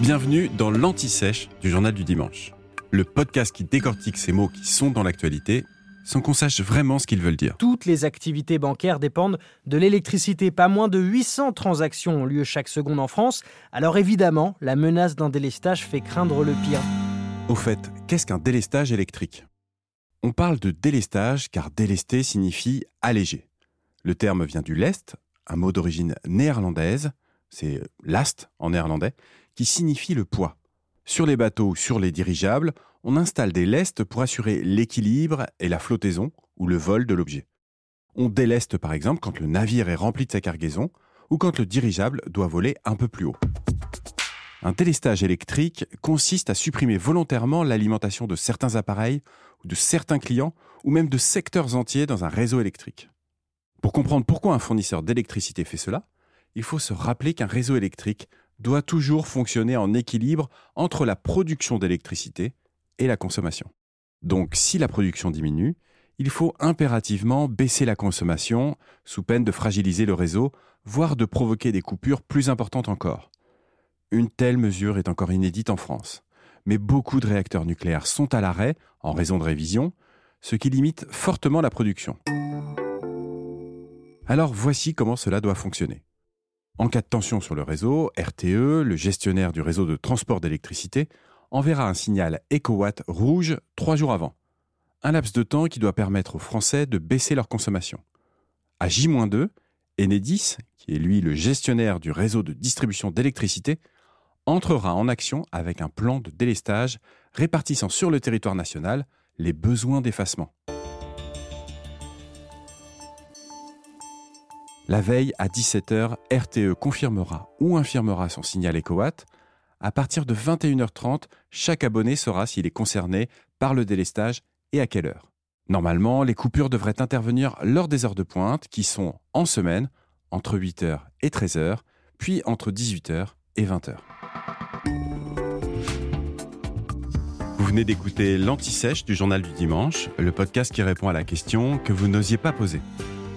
Bienvenue dans l'Anti-Sèche du Journal du Dimanche, le podcast qui décortique ces mots qui sont dans l'actualité sans qu'on sache vraiment ce qu'ils veulent dire. Toutes les activités bancaires dépendent de l'électricité. Pas moins de 800 transactions ont lieu chaque seconde en France. Alors évidemment, la menace d'un délestage fait craindre le pire. Au fait, qu'est-ce qu'un délestage électrique? On parle de délestage car délester signifie alléger. Le terme vient du lest, un mot d'origine néerlandaise, c'est last en néerlandais, qui signifie le poids. Sur les bateaux ou sur les dirigeables, on installe des lestes pour assurer l'équilibre et la flottaison ou le vol de l'objet. On déleste par exemple quand le navire est rempli de sa cargaison ou quand le dirigeable doit voler un peu plus haut. Un délestage électrique consiste à supprimer volontairement l'alimentation de certains appareils ou de certains clients ou même de secteurs entiers dans un réseau électrique. Pour comprendre pourquoi un fournisseur d'électricité fait cela, il faut se rappeler qu'un réseau électrique doit toujours fonctionner en équilibre entre la production d'électricité et la consommation. Donc si la production diminue, il faut impérativement baisser la consommation sous peine de fragiliser le réseau, voire de provoquer des coupures plus importantes encore. Une telle mesure est encore inédite en France, mais beaucoup de réacteurs nucléaires sont à l'arrêt en raison de révision, ce qui limite fortement la production. Alors voici comment cela doit fonctionner. En cas de tension sur le réseau, RTE, le gestionnaire du réseau de transport d'électricité, enverra un signal EcoWatt rouge trois jours avant. Un laps de temps qui doit permettre aux Français de baisser leur consommation. À J-2, Enedis, qui est lui le gestionnaire du réseau de distribution d'électricité, entrera en action avec un plan de délestage répartissant sur le territoire national les besoins d'effacement. La veille à 17h, RTE confirmera ou infirmera son signal EcoWatt à partir de 21h30, chaque abonné saura s'il est concerné par le délestage et à quelle heure. Normalement, les coupures devraient intervenir lors des heures de pointe, qui sont en semaine, entre 8h et 13h, puis entre 18h et 20h. Vous venez d'écouter l'Anti-Sèche du Journal du Dimanche, le podcast qui répond à la question que vous n'osiez pas poser.